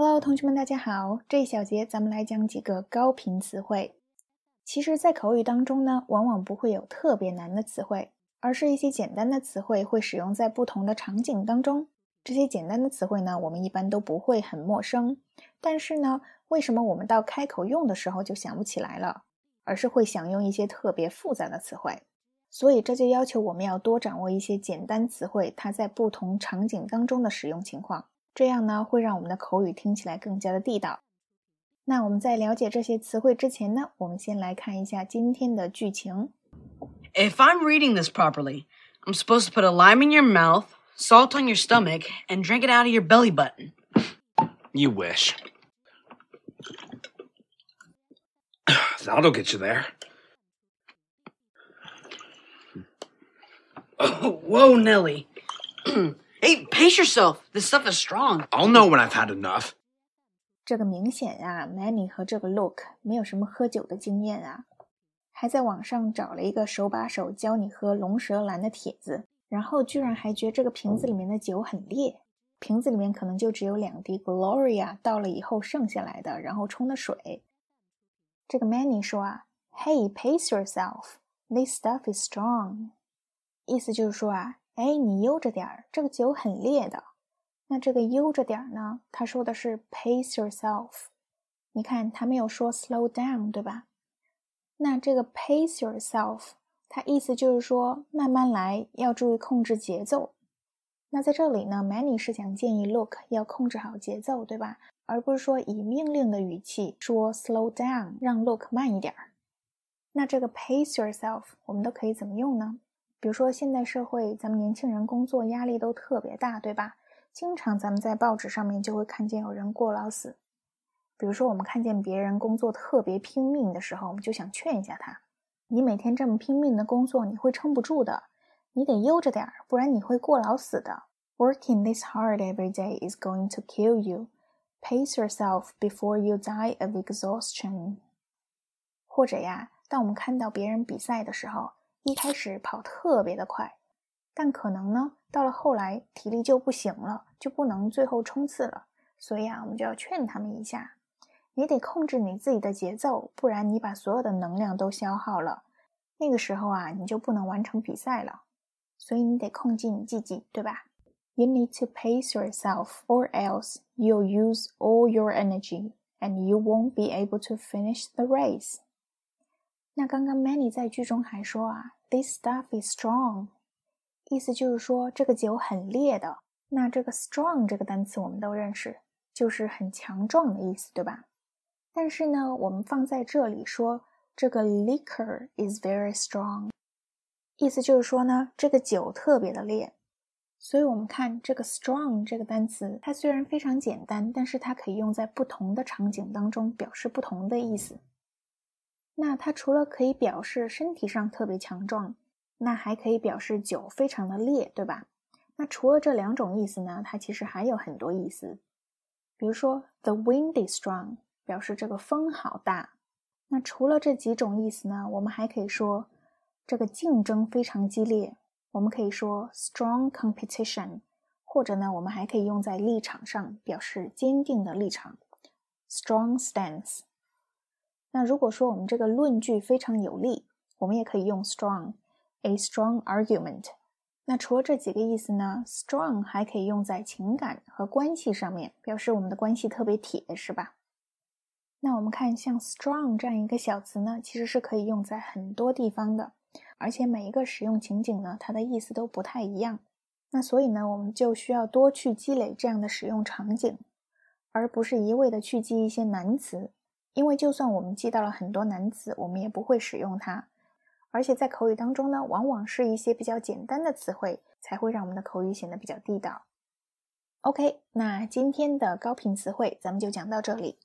Hello，同学们，大家好。这一小节咱们来讲几个高频词汇。其实，在口语当中呢，往往不会有特别难的词汇，而是一些简单的词汇会使用在不同的场景当中。这些简单的词汇呢，我们一般都不会很陌生。但是呢，为什么我们到开口用的时候就想不起来了，而是会想用一些特别复杂的词汇？所以这就要求我们要多掌握一些简单词汇，它在不同场景当中的使用情况。这样呢，会让我们的口语听起来更加的地道。那我们在了解这些词汇之前呢，我们先来看一下今天的剧情。If I'm reading this properly, I'm supposed to put a lime in your mouth, salt on your stomach, and drink it out of your belly button. You wish. That'll get you there. Oh, whoa, Nelly. hey, pace yourself. This stuff is strong. I'll know when I've had enough. 这个明显啊，Manny 和这个 Look 没有什么喝酒的经验啊，还在网上找了一个手把手教你喝龙舌兰的帖子，然后居然还觉得这个瓶子里面的酒很烈，瓶子里面可能就只有两滴 Gloria 倒了以后剩下来的，然后冲的水。这个 Manny 说啊，Hey, pace yourself. This stuff is strong. 意思就是说啊，哎，你悠着点儿，这个酒很烈的。那这个悠着点儿呢？他说的是 pace yourself。你看，他没有说 slow down，对吧？那这个 pace yourself，它意思就是说慢慢来，要注意控制节奏。那在这里呢，Many 是想建议 Look 要控制好节奏，对吧？而不是说以命令的语气说 slow down，让 Look 慢一点儿。那这个 pace yourself，我们都可以怎么用呢？比如说现代社会，咱们年轻人工作压力都特别大，对吧？经常咱们在报纸上面就会看见有人过劳死，比如说我们看见别人工作特别拼命的时候，我们就想劝一下他：你每天这么拼命的工作，你会撑不住的，你得悠着点儿，不然你会过劳死的。Working this hard every day is going to kill you. Pace yourself before you die of exhaustion. 或者呀，当我们看到别人比赛的时候，一开始跑特别的快，但可能呢，到了后来体力就不行了。就不能最后冲刺了，所以啊，我们就要劝他们一下，你得控制你自己的节奏，不然你把所有的能量都消耗了，那个时候啊，你就不能完成比赛了。所以你得控制你自己，对吧？You need to pace yourself, or else you'll use all your energy and you won't be able to finish the race。那刚刚 Many 在剧中还说啊，This stuff is strong，意思就是说这个酒很烈的。那这个 strong 这个单词我们都认识，就是很强壮的意思，对吧？但是呢，我们放在这里说这个 liquor is very strong，意思就是说呢，这个酒特别的烈。所以，我们看这个 strong 这个单词，它虽然非常简单，但是它可以用在不同的场景当中，表示不同的意思。那它除了可以表示身体上特别强壮，那还可以表示酒非常的烈，对吧？那除了这两种意思呢，它其实还有很多意思。比如说，the wind is strong，表示这个风好大。那除了这几种意思呢，我们还可以说这个竞争非常激烈。我们可以说 strong competition，或者呢，我们还可以用在立场上，表示坚定的立场，strong stance。那如果说我们这个论据非常有力，我们也可以用 strong，a strong argument。那除了这几个意思呢？Strong 还可以用在情感和关系上面，表示我们的关系特别铁，是吧？那我们看像 strong 这样一个小词呢，其实是可以用在很多地方的，而且每一个使用情景呢，它的意思都不太一样。那所以呢，我们就需要多去积累这样的使用场景，而不是一味的去记一些难词，因为就算我们记到了很多难词，我们也不会使用它。而且在口语当中呢，往往是一些比较简单的词汇，才会让我们的口语显得比较地道。OK，那今天的高频词汇咱们就讲到这里。